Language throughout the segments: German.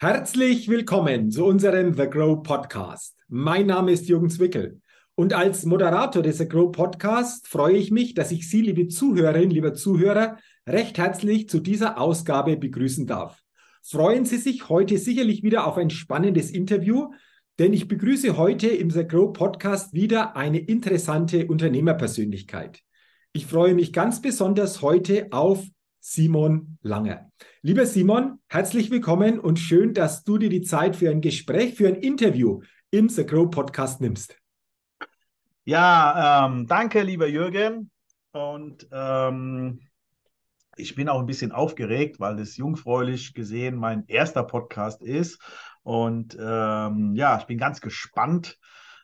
Herzlich willkommen zu unserem The Grow Podcast. Mein Name ist Jürgen Zwickel und als Moderator des The Grow Podcast freue ich mich, dass ich Sie, liebe Zuhörerinnen, lieber Zuhörer, recht herzlich zu dieser Ausgabe begrüßen darf. Freuen Sie sich heute sicherlich wieder auf ein spannendes Interview, denn ich begrüße heute im The Grow Podcast wieder eine interessante Unternehmerpersönlichkeit. Ich freue mich ganz besonders heute auf Simon Langer. Lieber Simon, herzlich willkommen und schön, dass du dir die Zeit für ein Gespräch, für ein Interview im The Grow Podcast nimmst. Ja, ähm, danke, lieber Jürgen. Und ähm, ich bin auch ein bisschen aufgeregt, weil es jungfräulich gesehen mein erster Podcast ist. Und ähm, ja, ich bin ganz gespannt,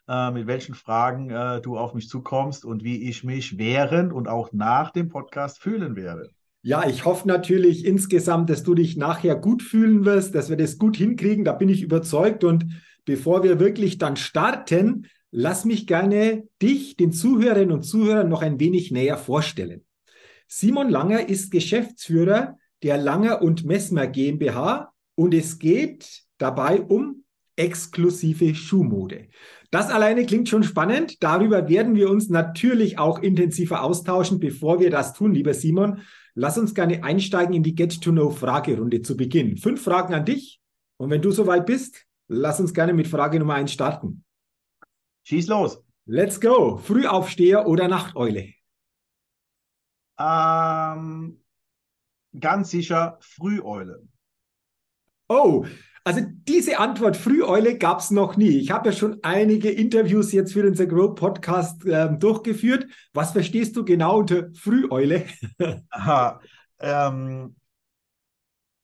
äh, mit welchen Fragen äh, du auf mich zukommst und wie ich mich während und auch nach dem Podcast fühlen werde. Ja, ich hoffe natürlich insgesamt, dass du dich nachher gut fühlen wirst, dass wir das gut hinkriegen. Da bin ich überzeugt. Und bevor wir wirklich dann starten, lass mich gerne dich, den Zuhörerinnen und Zuhörern, noch ein wenig näher vorstellen. Simon Langer ist Geschäftsführer der Langer und Messmer GmbH und es geht dabei um exklusive Schuhmode. Das alleine klingt schon spannend. Darüber werden wir uns natürlich auch intensiver austauschen. Bevor wir das tun, lieber Simon, Lass uns gerne einsteigen in die Get-to-Know-Fragerunde zu Beginn. Fünf Fragen an dich. Und wenn du soweit bist, lass uns gerne mit Frage Nummer eins starten. Schieß los. Let's go. Frühaufsteher oder Nachteule? Ähm, ganz sicher Früheule. Oh, also diese Antwort Früheule gab es noch nie. Ich habe ja schon einige Interviews jetzt für den The Grow Podcast ähm, durchgeführt. Was verstehst du genau unter Früheule? Aha, ähm,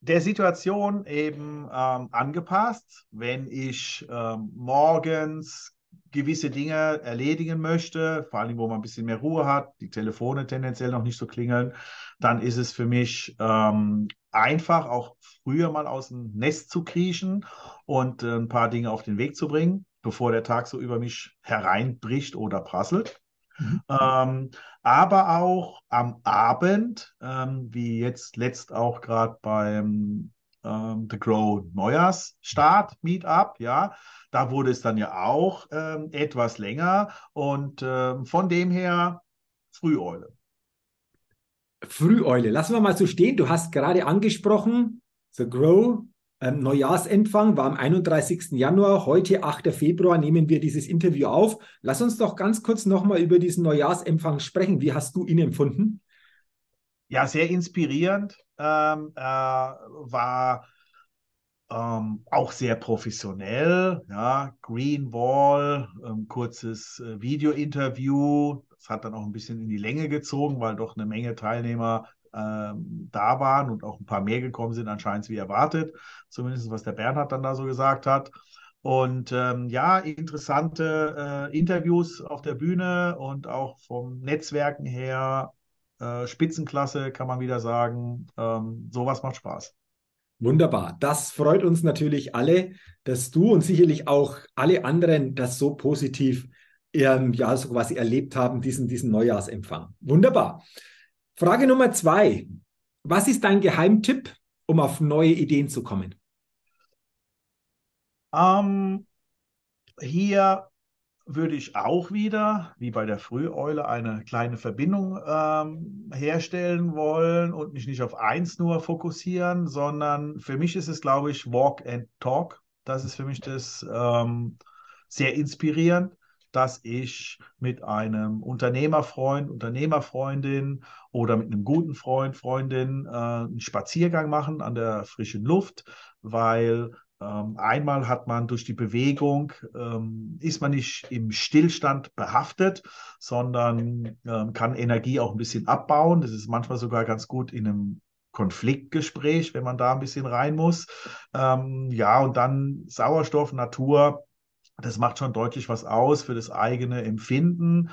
der Situation eben ähm, angepasst, wenn ich ähm, morgens gewisse Dinge erledigen möchte, vor allem wo man ein bisschen mehr Ruhe hat, die Telefone tendenziell noch nicht so klingeln, dann ist es für mich ähm, einfach, auch früher mal aus dem Nest zu kriechen und äh, ein paar Dinge auf den Weg zu bringen, bevor der Tag so über mich hereinbricht oder prasselt. Mhm. Ähm, aber auch am Abend, ähm, wie jetzt letzt auch gerade beim ähm, The Grow Neujahrsstart Meetup, ja, da wurde es dann ja auch ähm, etwas länger und ähm, von dem her Früheule. Früheule. Lassen wir mal so stehen. Du hast gerade angesprochen, The Grow, ähm, Neujahrsempfang war am 31. Januar. Heute, 8. Februar, nehmen wir dieses Interview auf. Lass uns doch ganz kurz nochmal über diesen Neujahrsempfang sprechen. Wie hast du ihn empfunden? Ja, sehr inspirierend. Ähm, äh, war ähm, auch sehr professionell. Ja, Green Wall, ähm, kurzes äh, Video-Interview. Das hat dann auch ein bisschen in die Länge gezogen, weil doch eine Menge Teilnehmer ähm, da waren und auch ein paar mehr gekommen sind, anscheinend wie erwartet. Zumindest was der Bernhard dann da so gesagt hat. Und ähm, ja, interessante äh, Interviews auf der Bühne und auch vom Netzwerken her äh, Spitzenklasse, kann man wieder sagen. Ähm, sowas macht Spaß. Wunderbar. Das freut uns natürlich alle, dass du und sicherlich auch alle anderen das so positiv ähm, ja, so quasi erlebt haben, diesen, diesen Neujahrsempfang. Wunderbar. Frage Nummer zwei. Was ist dein Geheimtipp, um auf neue Ideen zu kommen? Ähm, hier würde ich auch wieder, wie bei der Früheule, eine kleine Verbindung ähm, herstellen wollen und mich nicht auf eins nur fokussieren, sondern für mich ist es, glaube ich, Walk and Talk. Das ist für mich das ähm, sehr inspirierend dass ich mit einem Unternehmerfreund, Unternehmerfreundin oder mit einem guten Freund, Freundin äh, einen Spaziergang machen an der frischen Luft, weil einmal hat man durch die Bewegung, ähm, ist man nicht im Stillstand behaftet, sondern ähm, kann Energie auch ein bisschen abbauen. Das ist manchmal sogar ganz gut in einem Konfliktgespräch, wenn man da ein bisschen rein muss. Ähm, ja, und dann Sauerstoff, Natur, das macht schon deutlich was aus für das eigene Empfinden.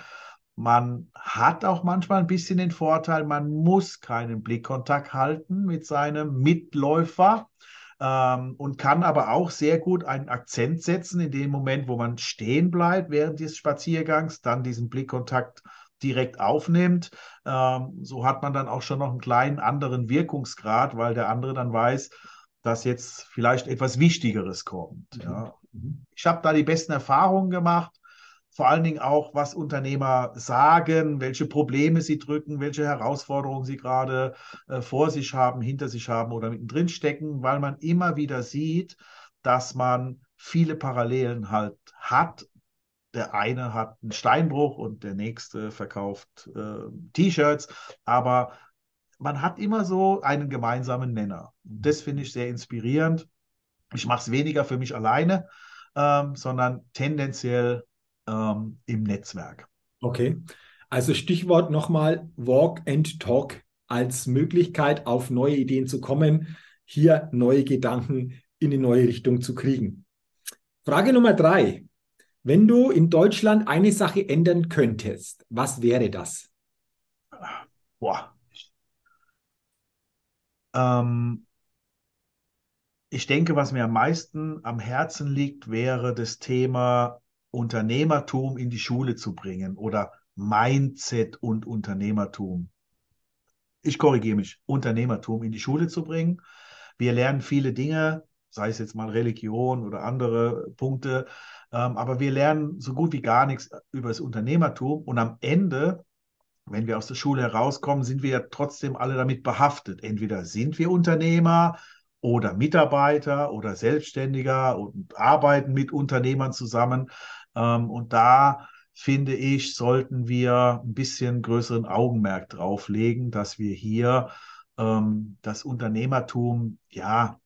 Man hat auch manchmal ein bisschen den Vorteil, man muss keinen Blickkontakt halten mit seinem Mitläufer ähm, und kann aber auch sehr gut einen Akzent setzen in dem Moment, wo man stehen bleibt während des Spaziergangs, dann diesen Blickkontakt direkt aufnimmt. Ähm, so hat man dann auch schon noch einen kleinen anderen Wirkungsgrad, weil der andere dann weiß, dass jetzt vielleicht etwas Wichtigeres kommt. Mhm. Ja. Mhm. Ich habe da die besten Erfahrungen gemacht, vor allen Dingen auch, was Unternehmer sagen, welche Probleme sie drücken, welche Herausforderungen sie gerade äh, vor sich haben, hinter sich haben oder mittendrin stecken, weil man immer wieder sieht, dass man viele Parallelen halt hat. Der eine hat einen Steinbruch und der nächste verkauft äh, T-Shirts, aber man hat immer so einen gemeinsamen Nenner. Das finde ich sehr inspirierend. Ich mache es weniger für mich alleine, ähm, sondern tendenziell ähm, im Netzwerk. Okay. Also Stichwort nochmal Walk and Talk als Möglichkeit, auf neue Ideen zu kommen, hier neue Gedanken in die neue Richtung zu kriegen. Frage Nummer drei. Wenn du in Deutschland eine Sache ändern könntest, was wäre das? Boah. Ähm, ich denke, was mir am meisten am Herzen liegt, wäre das Thema Unternehmertum in die Schule zu bringen oder Mindset und Unternehmertum. Ich korrigiere mich, Unternehmertum in die Schule zu bringen. Wir lernen viele Dinge, sei es jetzt mal Religion oder andere Punkte, ähm, aber wir lernen so gut wie gar nichts über das Unternehmertum und am Ende wenn wir aus der Schule herauskommen, sind wir ja trotzdem alle damit behaftet. Entweder sind wir Unternehmer oder Mitarbeiter oder Selbstständiger und arbeiten mit Unternehmern zusammen. Ähm, und da finde ich, sollten wir ein bisschen größeren Augenmerk drauflegen, dass wir hier ähm, das Unternehmertum, ja,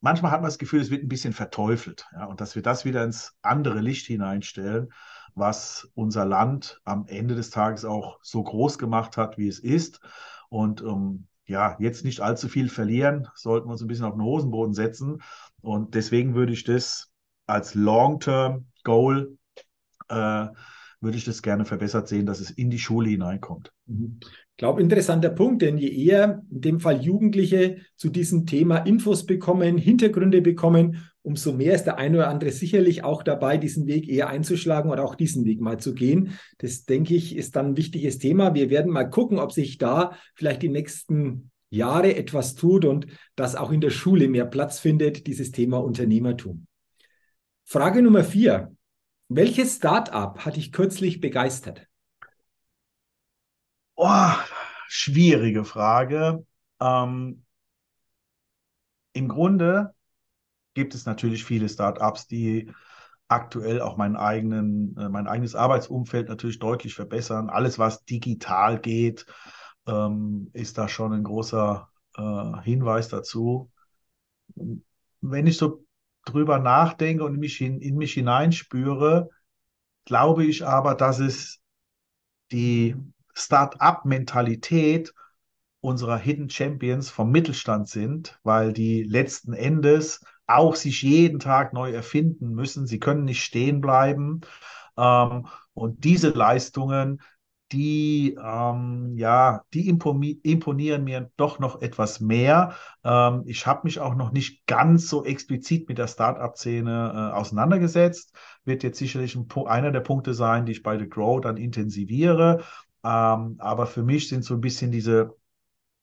manchmal hat man das Gefühl, es wird ein bisschen verteufelt. Ja, und dass wir das wieder ins andere Licht hineinstellen was unser Land am Ende des Tages auch so groß gemacht hat, wie es ist. Und ähm, ja, jetzt nicht allzu viel verlieren, sollten wir uns ein bisschen auf den Hosenboden setzen. Und deswegen würde ich das als Long-Term-Goal, äh, würde ich das gerne verbessert sehen, dass es in die Schule hineinkommt. Mhm. Ich glaube, interessanter Punkt, denn je eher in dem Fall Jugendliche zu diesem Thema Infos bekommen, Hintergründe bekommen, umso mehr ist der eine oder andere sicherlich auch dabei, diesen Weg eher einzuschlagen oder auch diesen Weg mal zu gehen. Das, denke ich, ist dann ein wichtiges Thema. Wir werden mal gucken, ob sich da vielleicht die nächsten Jahre etwas tut und dass auch in der Schule mehr Platz findet, dieses Thema Unternehmertum. Frage Nummer vier. Welches Start-up hat dich kürzlich begeistert? Oh, schwierige Frage. Ähm, Im Grunde gibt es natürlich viele Startups, die aktuell auch meinen eigenen, äh, mein eigenes Arbeitsumfeld natürlich deutlich verbessern. Alles, was digital geht, ähm, ist da schon ein großer äh, Hinweis dazu. Wenn ich so drüber nachdenke und mich in, in mich hineinspüre, glaube ich aber, dass es die Start-up-Mentalität unserer Hidden Champions vom Mittelstand sind, weil die letzten Endes auch sich jeden Tag neu erfinden müssen. Sie können nicht stehen bleiben. Ähm, und diese Leistungen, die, ähm, ja, die imponieren mir doch noch etwas mehr. Ähm, ich habe mich auch noch nicht ganz so explizit mit der Startup-Szene äh, auseinandergesetzt. Wird jetzt sicherlich ein, einer der Punkte sein, die ich bei The Grow dann intensiviere. Ähm, aber für mich sind so ein bisschen diese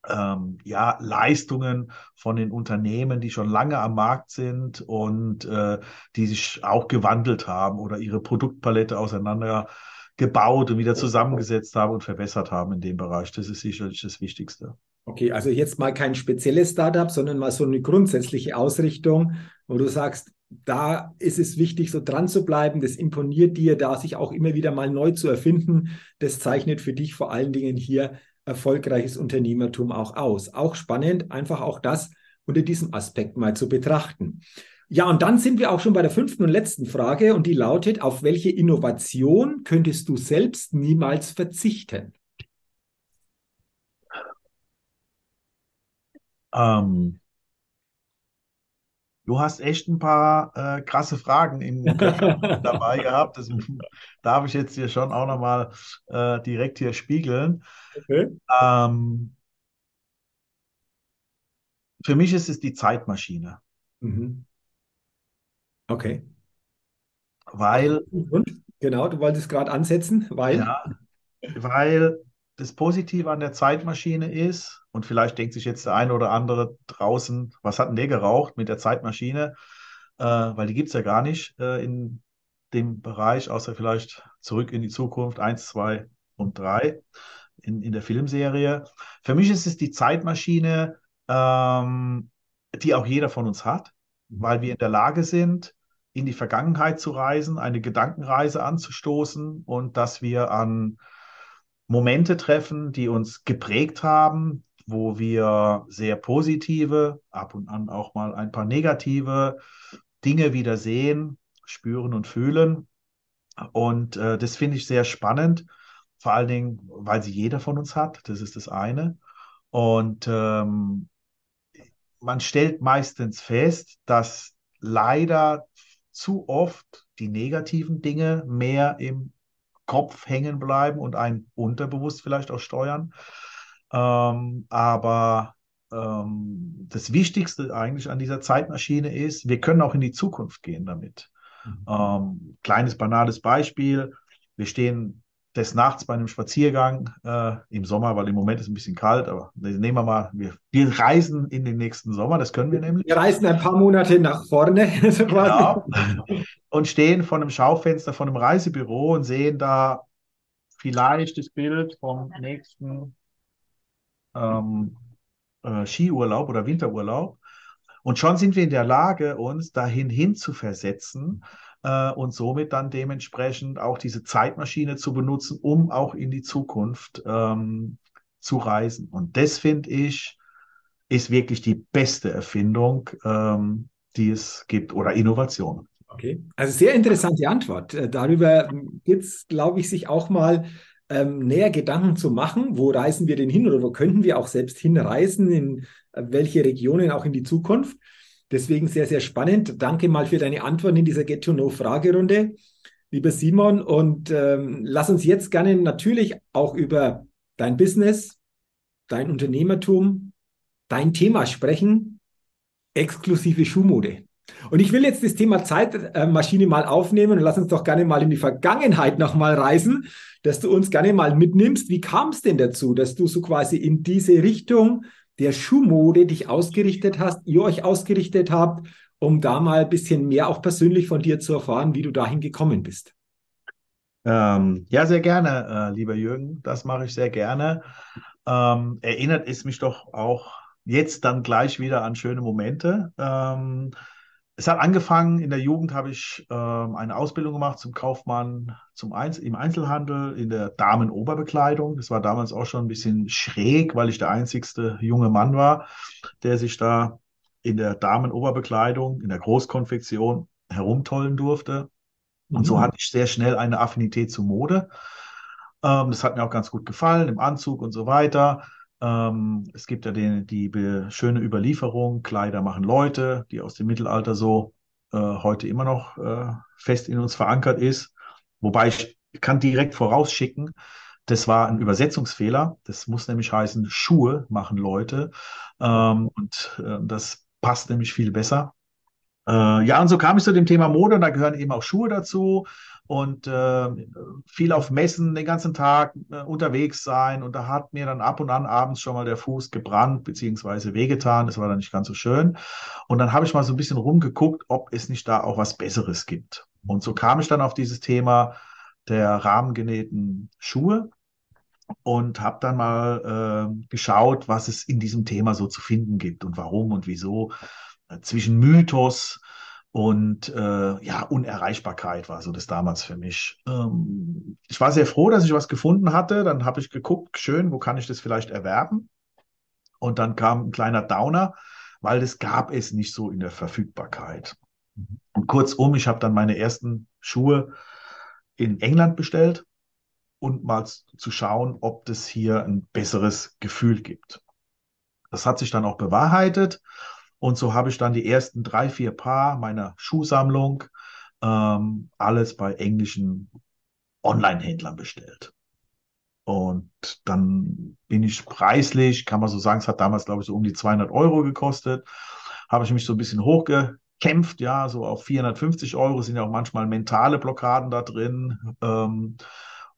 ähm, ja, Leistungen von den Unternehmen, die schon lange am Markt sind und äh, die sich auch gewandelt haben oder ihre Produktpalette auseinander gebaut und wieder zusammengesetzt haben und verbessert haben in dem Bereich. Das ist sicherlich das Wichtigste. Okay, also jetzt mal kein spezielles Startup, sondern mal so eine grundsätzliche Ausrichtung, wo du sagst, da ist es wichtig, so dran zu bleiben. Das imponiert dir, da sich auch immer wieder mal neu zu erfinden. Das zeichnet für dich vor allen Dingen hier erfolgreiches Unternehmertum auch aus. Auch spannend, einfach auch das unter diesem Aspekt mal zu betrachten. Ja, und dann sind wir auch schon bei der fünften und letzten Frage und die lautet, auf welche Innovation könntest du selbst niemals verzichten? Ähm, du hast echt ein paar äh, krasse Fragen im dabei gehabt. Das darf ich jetzt hier schon auch nochmal äh, direkt hier spiegeln. Okay. Ähm, für mich ist es die Zeitmaschine. Mhm. Okay. Weil. Und? Genau, du wolltest gerade ansetzen, weil. Ja, weil das Positive an der Zeitmaschine ist, und vielleicht denkt sich jetzt der eine oder andere draußen, was hat denn der geraucht mit der Zeitmaschine? Äh, weil die gibt es ja gar nicht äh, in dem Bereich, außer vielleicht zurück in die Zukunft, eins, zwei und drei in, in der Filmserie. Für mich ist es die Zeitmaschine, ähm, die auch jeder von uns hat, weil wir in der Lage sind, in die Vergangenheit zu reisen, eine Gedankenreise anzustoßen und dass wir an Momente treffen, die uns geprägt haben, wo wir sehr positive, ab und an auch mal ein paar negative Dinge wieder sehen, spüren und fühlen. Und äh, das finde ich sehr spannend, vor allen Dingen, weil sie jeder von uns hat. Das ist das eine. Und ähm, man stellt meistens fest, dass leider zu oft die negativen Dinge mehr im Kopf hängen bleiben und einen unterbewusst vielleicht auch steuern. Ähm, aber ähm, das Wichtigste eigentlich an dieser Zeitmaschine ist, wir können auch in die Zukunft gehen damit. Mhm. Ähm, kleines banales Beispiel. Wir stehen des Nachts bei einem Spaziergang äh, im Sommer, weil im Moment ist ein bisschen kalt, aber nehmen wir mal, wir, wir reisen in den nächsten Sommer, das können wir nämlich. Wir reisen ein paar Monate nach vorne. genau. Und stehen vor einem Schaufenster von einem Reisebüro und sehen da vielleicht das Bild vom nächsten ähm, äh, Skiurlaub oder Winterurlaub. Und schon sind wir in der Lage, uns dahin hin zu versetzen äh, und somit dann dementsprechend auch diese Zeitmaschine zu benutzen, um auch in die Zukunft ähm, zu reisen. Und das finde ich, ist wirklich die beste Erfindung, ähm, die es gibt oder Innovation. Okay, also sehr interessante Antwort. Äh, darüber gibt es, glaube ich, sich auch mal ähm, näher Gedanken zu machen, wo reisen wir denn hin oder wo könnten wir auch selbst hinreisen, in äh, welche Regionen auch in die Zukunft. Deswegen sehr, sehr spannend. Danke mal für deine Antworten in dieser Get-to-Know-Fragerunde, lieber Simon. Und ähm, lass uns jetzt gerne natürlich auch über dein Business, dein Unternehmertum, dein Thema sprechen, exklusive Schuhmode. Und ich will jetzt das Thema Zeitmaschine mal aufnehmen und lass uns doch gerne mal in die Vergangenheit nochmal reisen, dass du uns gerne mal mitnimmst. Wie kam es denn dazu, dass du so quasi in diese Richtung der Schuhmode dich ausgerichtet hast, ihr euch ausgerichtet habt, um da mal ein bisschen mehr auch persönlich von dir zu erfahren, wie du dahin gekommen bist? Ähm, ja, sehr gerne, äh, lieber Jürgen. Das mache ich sehr gerne. Ähm, erinnert es mich doch auch jetzt dann gleich wieder an schöne Momente. Ähm, es hat angefangen, in der Jugend habe ich äh, eine Ausbildung gemacht zum Kaufmann zum Einz im Einzelhandel in der Damenoberbekleidung. Das war damals auch schon ein bisschen schräg, weil ich der einzigste junge Mann war, der sich da in der Damenoberbekleidung, in der Großkonfektion herumtollen durfte. Und so mhm. hatte ich sehr schnell eine Affinität zu Mode. Ähm, das hat mir auch ganz gut gefallen, im Anzug und so weiter. Ähm, es gibt ja den, die schöne Überlieferung, Kleider machen Leute, die aus dem Mittelalter so äh, heute immer noch äh, fest in uns verankert ist. Wobei ich kann direkt vorausschicken, das war ein Übersetzungsfehler. Das muss nämlich heißen, Schuhe machen Leute. Ähm, und äh, das passt nämlich viel besser. Äh, ja, und so kam ich zu dem Thema Mode und da gehören eben auch Schuhe dazu und äh, viel auf Messen den ganzen Tag äh, unterwegs sein. Und da hat mir dann ab und an abends schon mal der Fuß gebrannt beziehungsweise wehgetan. Das war dann nicht ganz so schön. Und dann habe ich mal so ein bisschen rumgeguckt, ob es nicht da auch was Besseres gibt. Und so kam ich dann auf dieses Thema der rahmengenähten Schuhe und habe dann mal äh, geschaut, was es in diesem Thema so zu finden gibt und warum und wieso. Äh, zwischen Mythos und äh, ja, Unerreichbarkeit war so das damals für mich. Ähm, ich war sehr froh, dass ich was gefunden hatte. Dann habe ich geguckt, schön, wo kann ich das vielleicht erwerben? Und dann kam ein kleiner Downer, weil das gab es nicht so in der Verfügbarkeit. Und kurzum, ich habe dann meine ersten Schuhe in England bestellt und mal zu schauen, ob das hier ein besseres Gefühl gibt. Das hat sich dann auch bewahrheitet. Und so habe ich dann die ersten drei, vier Paar meiner Schuhsammlung ähm, alles bei englischen Online-Händlern bestellt. Und dann bin ich preislich, kann man so sagen, es hat damals, glaube ich, so um die 200 Euro gekostet. Habe ich mich so ein bisschen hochgekämpft, ja, so auf 450 Euro sind ja auch manchmal mentale Blockaden da drin. Ähm,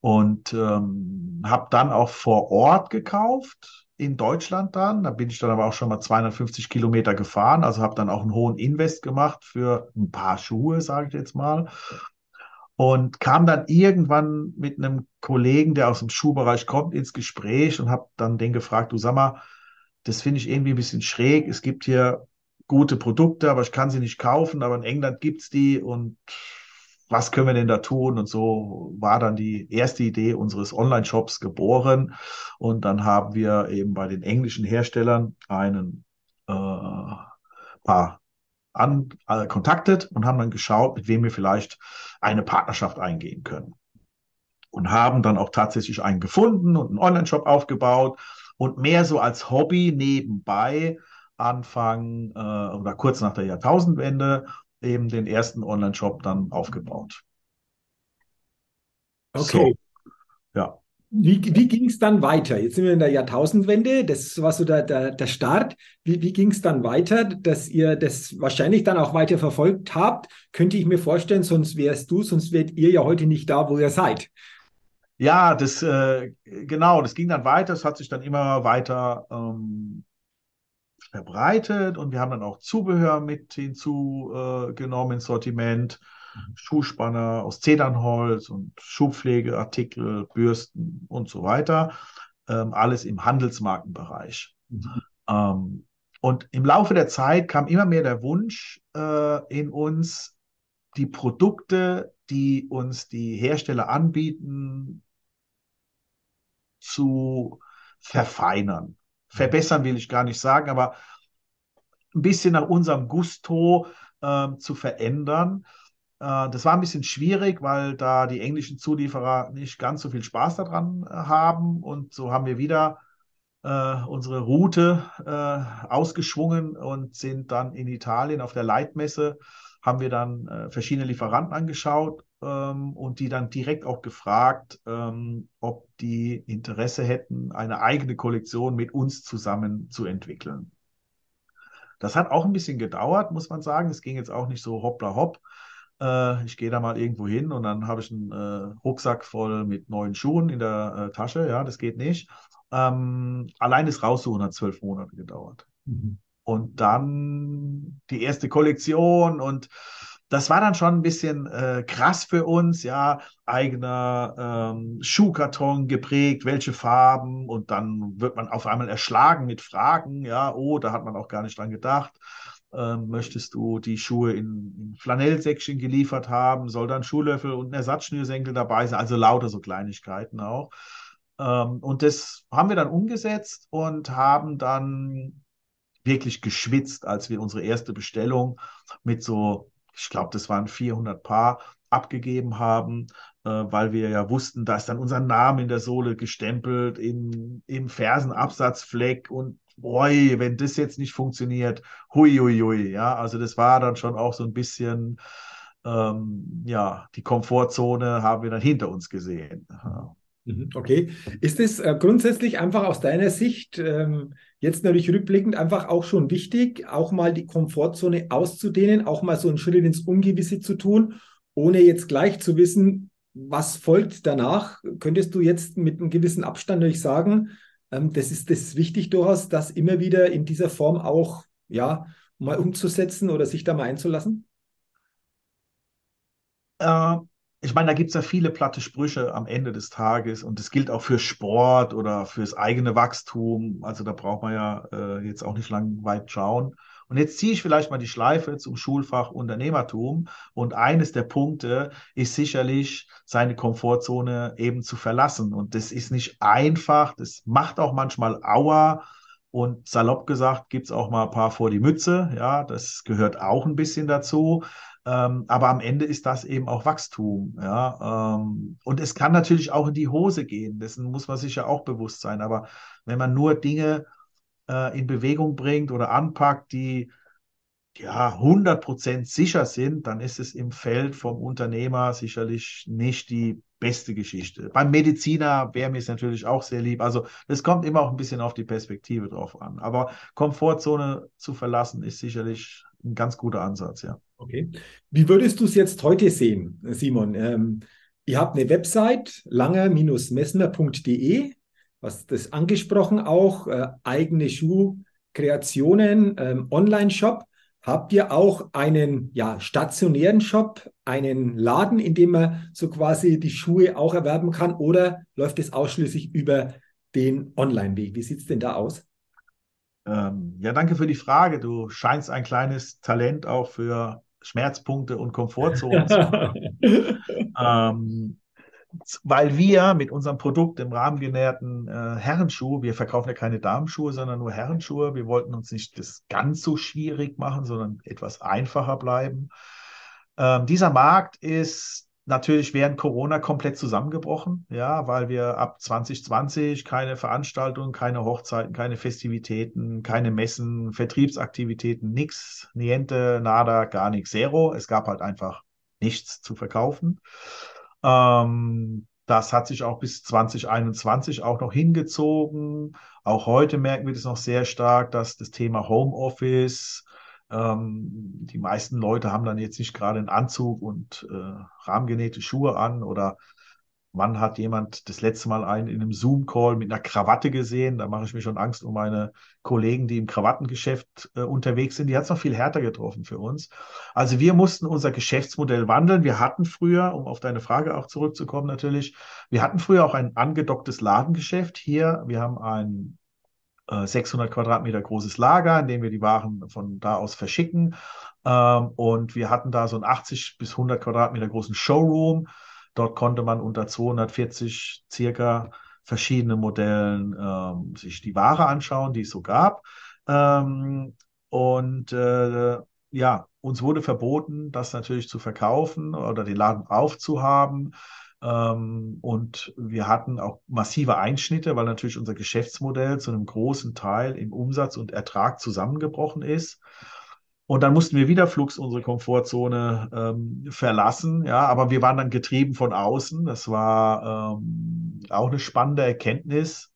Und ähm, habe dann auch vor Ort gekauft in Deutschland dann. Da bin ich dann aber auch schon mal 250 Kilometer gefahren. Also habe dann auch einen hohen Invest gemacht für ein paar Schuhe, sage ich jetzt mal. Und kam dann irgendwann mit einem Kollegen, der aus dem Schuhbereich kommt, ins Gespräch und habe dann den gefragt, du sag mal, das finde ich irgendwie ein bisschen schräg. Es gibt hier gute Produkte, aber ich kann sie nicht kaufen, aber in England gibt es die und was können wir denn da tun? Und so war dann die erste Idee unseres Online-Shops geboren. Und dann haben wir eben bei den englischen Herstellern einen äh, paar an, äh, kontaktet und haben dann geschaut, mit wem wir vielleicht eine Partnerschaft eingehen können. Und haben dann auch tatsächlich einen gefunden und einen Online-Shop aufgebaut und mehr so als Hobby nebenbei Anfang äh, oder kurz nach der Jahrtausendwende eben den ersten Online-Shop dann aufgebaut. Okay. So, ja. Wie, wie ging es dann weiter? Jetzt sind wir in der Jahrtausendwende, das war so der, der, der Start. Wie, wie ging es dann weiter, dass ihr das wahrscheinlich dann auch weiter verfolgt habt? Könnte ich mir vorstellen, sonst wärst du, sonst wärt ihr ja heute nicht da, wo ihr seid. Ja, das äh, genau, das ging dann weiter, es hat sich dann immer weiter ähm, verbreitet und wir haben dann auch Zubehör mit hinzugenommen äh, ins Sortiment. Mhm. Schuhspanner aus Zedernholz und Schuhpflegeartikel, Bürsten und so weiter. Ähm, alles im Handelsmarkenbereich. Mhm. Ähm, und im Laufe der Zeit kam immer mehr der Wunsch äh, in uns, die Produkte, die uns die Hersteller anbieten, zu verfeinern verbessern will ich gar nicht sagen, aber ein bisschen nach unserem Gusto äh, zu verändern. Äh, das war ein bisschen schwierig, weil da die englischen Zulieferer nicht ganz so viel Spaß daran äh, haben. Und so haben wir wieder äh, unsere Route äh, ausgeschwungen und sind dann in Italien auf der Leitmesse, haben wir dann äh, verschiedene Lieferanten angeschaut ähm, und die dann direkt auch gefragt, ähm, ob die Interesse hätten, eine eigene Kollektion mit uns zusammen zu entwickeln. Das hat auch ein bisschen gedauert, muss man sagen. Es ging jetzt auch nicht so hoppla hopp. Äh, ich gehe da mal irgendwo hin und dann habe ich einen äh, Rucksack voll mit neuen Schuhen in der äh, Tasche. Ja, das geht nicht. Ähm, allein das Raussuchen hat zwölf Monate gedauert. Mhm. Und dann die erste Kollektion und das war dann schon ein bisschen äh, krass für uns, ja, eigener ähm, Schuhkarton geprägt, welche Farben und dann wird man auf einmal erschlagen mit Fragen, ja, oh, da hat man auch gar nicht dran gedacht. Ähm, möchtest du die Schuhe in, in Flanellsäckchen geliefert haben? Soll dann Schuhlöffel und ein Ersatzschnürsenkel dabei sein? Also lauter so Kleinigkeiten auch. Ähm, und das haben wir dann umgesetzt und haben dann wirklich geschwitzt, als wir unsere erste Bestellung mit so ich glaube, das waren 400 Paar, abgegeben haben, äh, weil wir ja wussten, da ist dann unser Name in der Sohle gestempelt, im, im Fersenabsatzfleck und boy, wenn das jetzt nicht funktioniert, hui, hui, hui, ja, also das war dann schon auch so ein bisschen, ähm, ja, die Komfortzone haben wir dann hinter uns gesehen. Ja. Mhm, okay. Ist es äh, grundsätzlich einfach aus deiner Sicht, ähm, jetzt natürlich rückblickend, einfach auch schon wichtig, auch mal die Komfortzone auszudehnen, auch mal so einen Schritt ins Ungewisse zu tun, ohne jetzt gleich zu wissen, was folgt danach? Könntest du jetzt mit einem gewissen Abstand natürlich sagen, ähm, das ist das wichtig durchaus, das immer wieder in dieser Form auch, ja, mal umzusetzen oder sich da mal einzulassen? Äh, ich meine, da gibt es ja viele platte Sprüche am Ende des Tages und das gilt auch für Sport oder fürs eigene Wachstum. Also da braucht man ja äh, jetzt auch nicht lang weit schauen. Und jetzt ziehe ich vielleicht mal die Schleife zum Schulfach Unternehmertum. Und eines der Punkte ist sicherlich, seine Komfortzone eben zu verlassen. Und das ist nicht einfach. Das macht auch manchmal Aua. Und salopp gesagt, gibt es auch mal ein paar vor die Mütze. Ja, das gehört auch ein bisschen dazu. Ähm, aber am Ende ist das eben auch Wachstum. Ja? Ähm, und es kann natürlich auch in die Hose gehen. Dessen muss man sich ja auch bewusst sein. Aber wenn man nur Dinge äh, in Bewegung bringt oder anpackt, die ja 100% sicher sind, dann ist es im Feld vom Unternehmer sicherlich nicht die beste Geschichte. Beim Mediziner wäre mir es natürlich auch sehr lieb. Also es kommt immer auch ein bisschen auf die Perspektive drauf an. Aber Komfortzone zu verlassen ist sicherlich ein ganz guter Ansatz, ja. Okay. Wie würdest du es jetzt heute sehen, Simon? Ähm, Ihr habt eine Website, langer-messner.de, was das angesprochen auch, äh, eigene Schuhkreationen, ähm, Online-Shop. Habt ihr auch einen ja, stationären Shop, einen Laden, in dem man so quasi die Schuhe auch erwerben kann oder läuft es ausschließlich über den Online-Weg? Wie sieht es denn da aus? Ähm, ja, danke für die Frage. Du scheinst ein kleines Talent auch für Schmerzpunkte und Komfortzonen zu haben. ähm, weil wir mit unserem Produkt, dem rahmengenährten äh, Herrenschuh, wir verkaufen ja keine Damenschuhe, sondern nur Herrenschuhe. Wir wollten uns nicht das ganz so schwierig machen, sondern etwas einfacher bleiben. Ähm, dieser Markt ist natürlich während Corona komplett zusammengebrochen, ja, weil wir ab 2020 keine Veranstaltungen, keine Hochzeiten, keine Festivitäten, keine Messen, Vertriebsaktivitäten, nichts, niente, nada, gar nichts, zero. Es gab halt einfach nichts zu verkaufen. Ähm, das hat sich auch bis 2021 auch noch hingezogen. Auch heute merken wir das noch sehr stark, dass das Thema Homeoffice, die meisten Leute haben dann jetzt nicht gerade einen Anzug und äh, rahmengenähte Schuhe an oder Wann hat jemand das letzte Mal einen in einem Zoom-Call mit einer Krawatte gesehen? Da mache ich mir schon Angst um meine Kollegen, die im Krawattengeschäft äh, unterwegs sind. Die hat es noch viel härter getroffen für uns. Also wir mussten unser Geschäftsmodell wandeln. Wir hatten früher, um auf deine Frage auch zurückzukommen natürlich, wir hatten früher auch ein angedocktes Ladengeschäft hier. Wir haben ein 600 Quadratmeter großes Lager, in dem wir die Waren von da aus verschicken. Ähm, und wir hatten da so einen 80 bis 100 Quadratmeter großen Showroom Dort konnte man unter 240 circa verschiedene Modellen ähm, sich die Ware anschauen, die es so gab. Ähm, und äh, ja, uns wurde verboten, das natürlich zu verkaufen oder den Laden aufzuhaben. Ähm, und wir hatten auch massive Einschnitte, weil natürlich unser Geschäftsmodell zu einem großen Teil im Umsatz und Ertrag zusammengebrochen ist. Und dann mussten wir wieder flugs unsere Komfortzone ähm, verlassen. Ja, aber wir waren dann getrieben von außen. Das war ähm, auch eine spannende Erkenntnis,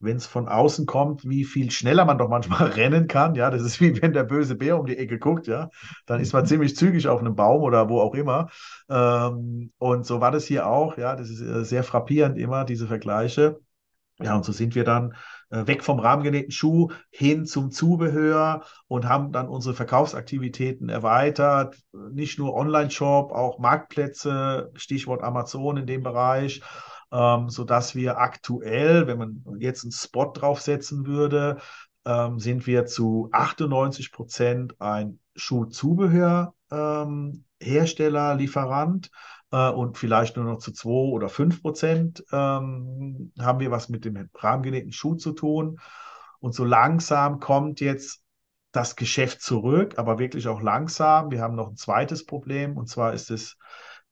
wenn es von außen kommt, wie viel schneller man doch manchmal rennen kann. Ja, das ist wie wenn der böse Bär um die Ecke guckt. Ja, dann ist man ziemlich zügig auf einem Baum oder wo auch immer. Ähm, und so war das hier auch. Ja, das ist äh, sehr frappierend immer diese Vergleiche. Ja, und so sind wir dann äh, weg vom rahmengenähten Schuh hin zum Zubehör und haben dann unsere Verkaufsaktivitäten erweitert. Nicht nur Online-Shop, auch Marktplätze, Stichwort Amazon in dem Bereich, ähm, sodass wir aktuell, wenn man jetzt einen Spot draufsetzen würde, ähm, sind wir zu 98 Prozent ein Schuhzubehörhersteller, ähm, Lieferant äh, und vielleicht nur noch zu zwei oder fünf Prozent ähm, haben wir was mit dem rahmengenähten Schuh zu tun. Und so langsam kommt jetzt das Geschäft zurück, aber wirklich auch langsam. Wir haben noch ein zweites Problem und zwar ist es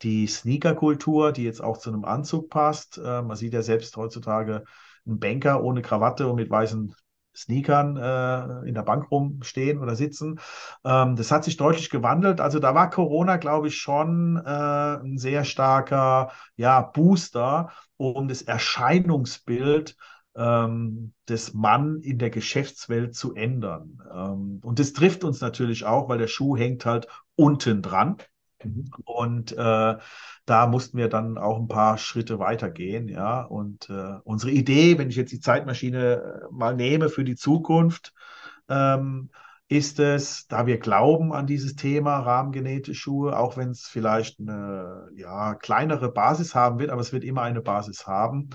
die Sneaker-Kultur, die jetzt auch zu einem Anzug passt. Äh, man sieht ja selbst heutzutage einen Banker ohne Krawatte und mit weißen Sneakern äh, in der Bank rumstehen oder sitzen. Ähm, das hat sich deutlich gewandelt. Also da war Corona, glaube ich, schon äh, ein sehr starker ja, Booster, um das Erscheinungsbild ähm, des Mann in der Geschäftswelt zu ändern. Ähm, und das trifft uns natürlich auch, weil der Schuh hängt halt unten dran. Mhm. Und äh, da mussten wir dann auch ein paar Schritte weitergehen, ja. Und äh, unsere Idee, wenn ich jetzt die Zeitmaschine äh, mal nehme für die Zukunft, ähm, ist es, da wir glauben an dieses Thema rahmengenähte Schuhe, auch wenn es vielleicht eine ja, kleinere Basis haben wird, aber es wird immer eine Basis haben.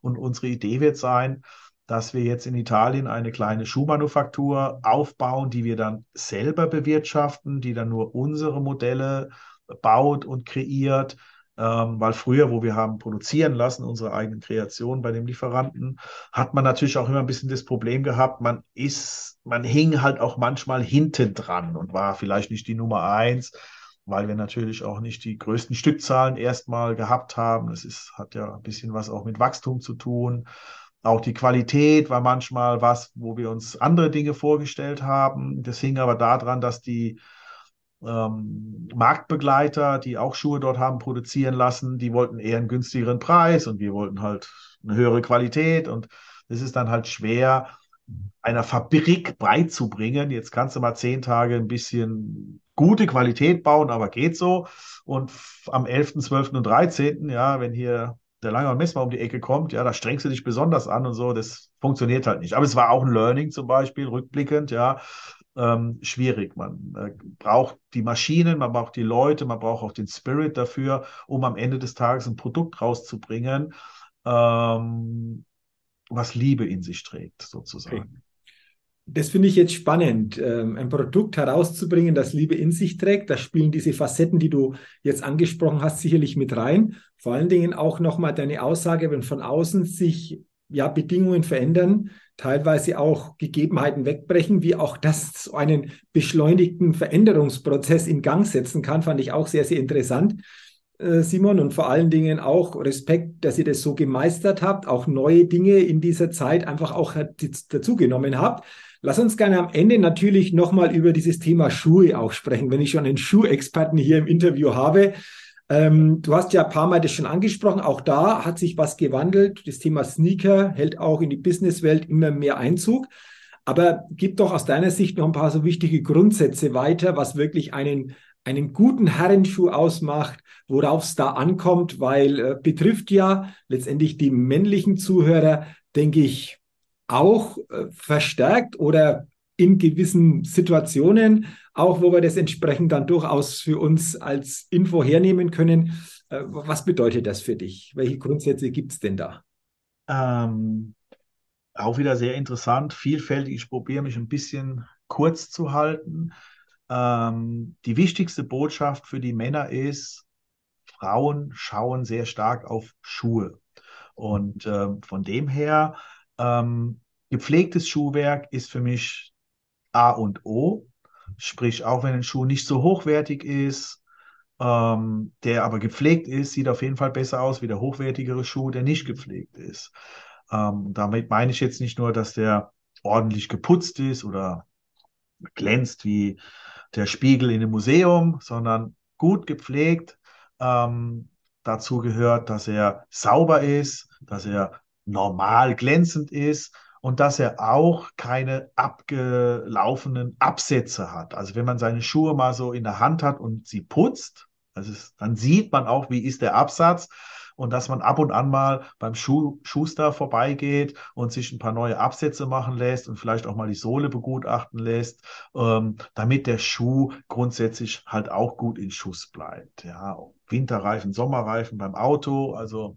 Und unsere Idee wird sein, dass wir jetzt in Italien eine kleine Schuhmanufaktur aufbauen, die wir dann selber bewirtschaften, die dann nur unsere Modelle baut und kreiert. Ähm, weil früher, wo wir haben produzieren lassen, unsere eigenen Kreationen bei dem Lieferanten, hat man natürlich auch immer ein bisschen das Problem gehabt, man ist, man hing halt auch manchmal hinten dran und war vielleicht nicht die Nummer eins, weil wir natürlich auch nicht die größten Stückzahlen erstmal gehabt haben. Das ist, hat ja ein bisschen was auch mit Wachstum zu tun. Auch die Qualität war manchmal was, wo wir uns andere Dinge vorgestellt haben. Das hing aber daran, dass die ähm, Marktbegleiter, die auch Schuhe dort haben produzieren lassen, die wollten eher einen günstigeren Preis und wir wollten halt eine höhere Qualität und es ist dann halt schwer, einer Fabrik beizubringen. Jetzt kannst du mal zehn Tage ein bisschen gute Qualität bauen, aber geht so. Und am 11., 12. und 13., ja, wenn hier der Langer und Messmer um die Ecke kommt, ja, da strengst du dich besonders an und so, das funktioniert halt nicht. Aber es war auch ein Learning zum Beispiel, rückblickend, ja, ähm, schwierig. Man äh, braucht die Maschinen, man braucht die Leute, man braucht auch den Spirit dafür, um am Ende des Tages ein Produkt rauszubringen, ähm, was Liebe in sich trägt, sozusagen. Okay. Das finde ich jetzt spannend, ähm, ein Produkt herauszubringen, das Liebe in sich trägt. Da spielen diese Facetten, die du jetzt angesprochen hast, sicherlich mit rein. Vor allen Dingen auch nochmal deine Aussage, wenn von außen sich ja Bedingungen verändern, teilweise auch Gegebenheiten wegbrechen, wie auch das so einen beschleunigten Veränderungsprozess in Gang setzen kann, fand ich auch sehr, sehr interessant. Äh, Simon, und vor allen Dingen auch Respekt, dass ihr das so gemeistert habt, auch neue Dinge in dieser Zeit einfach auch dazugenommen habt. Lass uns gerne am Ende natürlich nochmal über dieses Thema Schuhe auch sprechen, wenn ich schon einen Schuhexperten hier im Interview habe. Ähm, du hast ja ein paar Mal das schon angesprochen. Auch da hat sich was gewandelt. Das Thema Sneaker hält auch in die Businesswelt immer mehr Einzug. Aber gib doch aus deiner Sicht noch ein paar so wichtige Grundsätze weiter, was wirklich einen, einen guten Herrenschuh ausmacht, worauf es da ankommt, weil äh, betrifft ja letztendlich die männlichen Zuhörer, denke ich, auch äh, verstärkt oder in gewissen Situationen, auch wo wir das entsprechend dann durchaus für uns als Info hernehmen können. Äh, was bedeutet das für dich? Welche Grundsätze gibt es denn da? Ähm, auch wieder sehr interessant, vielfältig. Ich probiere mich ein bisschen kurz zu halten. Ähm, die wichtigste Botschaft für die Männer ist, Frauen schauen sehr stark auf Schuhe. Und äh, von dem her ähm, gepflegtes Schuhwerk ist für mich A und O. Sprich, auch wenn ein Schuh nicht so hochwertig ist, ähm, der aber gepflegt ist, sieht auf jeden Fall besser aus wie der hochwertigere Schuh, der nicht gepflegt ist. Ähm, damit meine ich jetzt nicht nur, dass der ordentlich geputzt ist oder glänzt wie der Spiegel in einem Museum, sondern gut gepflegt. Ähm, dazu gehört, dass er sauber ist, dass er normal glänzend ist und dass er auch keine abgelaufenen Absätze hat. Also wenn man seine Schuhe mal so in der Hand hat und sie putzt, also dann sieht man auch, wie ist der Absatz und dass man ab und an mal beim Schuh, Schuster vorbeigeht und sich ein paar neue Absätze machen lässt und vielleicht auch mal die Sohle begutachten lässt, ähm, damit der Schuh grundsätzlich halt auch gut in Schuss bleibt. Ja, Winterreifen, Sommerreifen beim Auto, also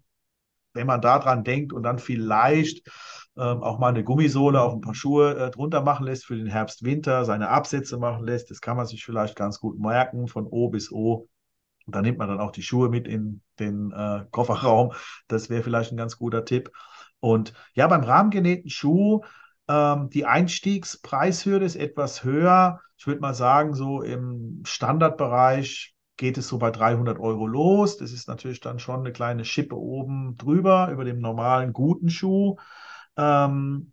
wenn man daran denkt und dann vielleicht ähm, auch mal eine Gummisohle auf ein paar Schuhe äh, drunter machen lässt für den Herbst, Winter, seine Absätze machen lässt, das kann man sich vielleicht ganz gut merken, von O bis O. Und da nimmt man dann auch die Schuhe mit in den äh, Kofferraum. Das wäre vielleicht ein ganz guter Tipp. Und ja, beim rahmengenähten Schuh, ähm, die Einstiegspreishürde ist etwas höher. Ich würde mal sagen, so im Standardbereich geht es so bei 300 Euro los. Das ist natürlich dann schon eine kleine Schippe oben drüber über dem normalen guten Schuh. Ähm,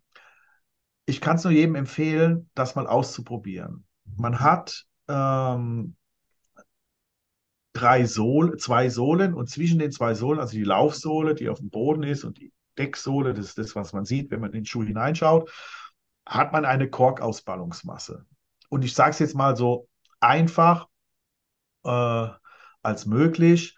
ich kann es nur jedem empfehlen, das mal auszuprobieren. Man hat ähm, drei Sohlen, zwei Sohlen und zwischen den zwei Sohlen, also die Laufsohle, die auf dem Boden ist und die Decksohle, das ist das, was man sieht, wenn man in den Schuh hineinschaut, hat man eine Korkausballungsmasse. Und ich sage es jetzt mal so einfach äh, als möglich.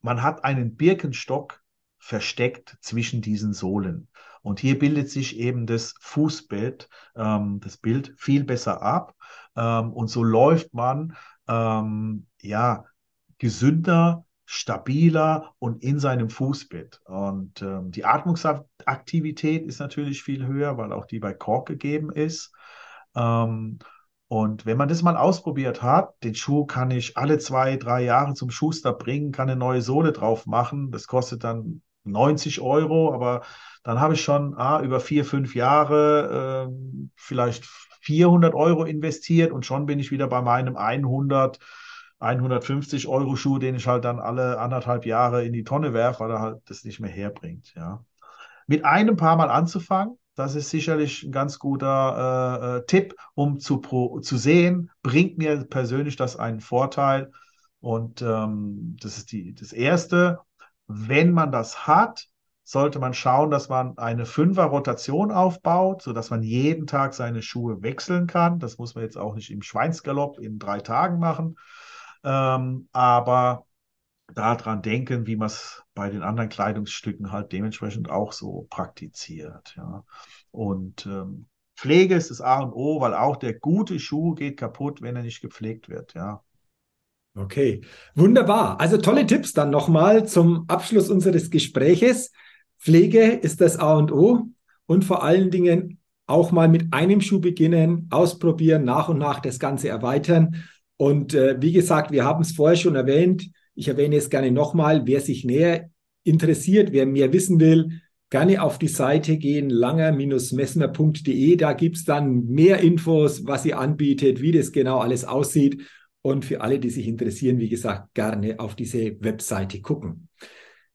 Man hat einen Birkenstock versteckt zwischen diesen Sohlen. Und hier bildet sich eben das Fußbett, ähm, das Bild viel besser ab. Ähm, und so läuft man ähm, ja gesünder, stabiler und in seinem Fußbett. Und ähm, die Atmungsaktivität ist natürlich viel höher, weil auch die bei Kork gegeben ist. Ähm, und wenn man das mal ausprobiert hat, den Schuh kann ich alle zwei, drei Jahre zum Schuster bringen, kann eine neue Sohle drauf machen. Das kostet dann 90 Euro, aber dann habe ich schon ah, über vier, fünf Jahre äh, vielleicht 400 Euro investiert und schon bin ich wieder bei meinem 100, 150 Euro Schuh, den ich halt dann alle anderthalb Jahre in die Tonne werfe, weil er halt das nicht mehr herbringt. Ja. Mit einem paar Mal anzufangen, das ist sicherlich ein ganz guter äh, äh, Tipp, um zu, pro, zu sehen, bringt mir persönlich das einen Vorteil. Und ähm, das ist die, das Erste wenn man das hat, sollte man schauen, dass man eine Fünfer-Rotation aufbaut, sodass man jeden Tag seine Schuhe wechseln kann. Das muss man jetzt auch nicht im Schweinsgalopp in drei Tagen machen. Ähm, aber daran denken, wie man es bei den anderen Kleidungsstücken halt dementsprechend auch so praktiziert. Ja. Und ähm, Pflege ist das A und O, weil auch der gute Schuh geht kaputt, wenn er nicht gepflegt wird. Ja. Okay, wunderbar. Also tolle Tipps dann nochmal zum Abschluss unseres Gespräches. Pflege ist das A und O und vor allen Dingen auch mal mit einem Schuh beginnen, ausprobieren, nach und nach das Ganze erweitern. Und äh, wie gesagt, wir haben es vorher schon erwähnt, ich erwähne es gerne nochmal, wer sich näher interessiert, wer mehr wissen will, gerne auf die Seite gehen, langer-messmer.de. Da gibt es dann mehr Infos, was sie anbietet, wie das genau alles aussieht. Und für alle, die sich interessieren, wie gesagt, gerne auf diese Webseite gucken.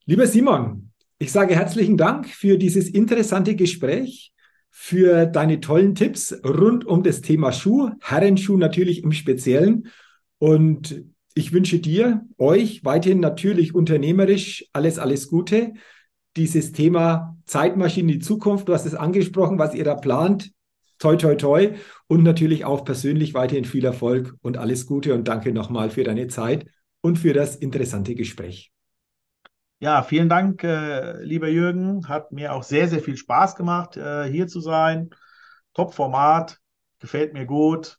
Lieber Simon, ich sage herzlichen Dank für dieses interessante Gespräch, für deine tollen Tipps rund um das Thema Schuh, Herrenschuh natürlich im Speziellen. Und ich wünsche dir, euch weiterhin natürlich unternehmerisch alles, alles Gute. Dieses Thema Zeitmaschine in die Zukunft, du hast es angesprochen, was ihr da plant. Toi, toi, toi. Und natürlich auch persönlich weiterhin viel Erfolg und alles Gute und danke nochmal für deine Zeit und für das interessante Gespräch. Ja, vielen Dank, äh, lieber Jürgen. Hat mir auch sehr, sehr viel Spaß gemacht, äh, hier zu sein. Top-Format, gefällt mir gut.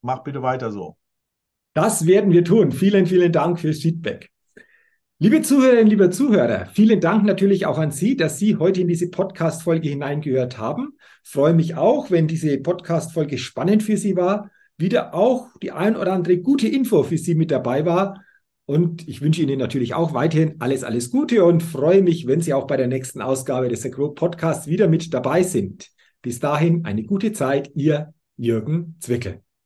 Mach bitte weiter so. Das werden wir tun. Vielen, vielen Dank fürs Feedback. Liebe Zuhörerinnen, lieber Zuhörer, vielen Dank natürlich auch an Sie, dass Sie heute in diese Podcast-Folge hineingehört haben. freue mich auch, wenn diese Podcast-Folge spannend für Sie war, wieder auch die ein oder andere gute Info für Sie mit dabei war. Und ich wünsche Ihnen natürlich auch weiterhin alles, alles Gute und freue mich, wenn Sie auch bei der nächsten Ausgabe des Agro Podcasts wieder mit dabei sind. Bis dahin eine gute Zeit, Ihr Jürgen Zwickel.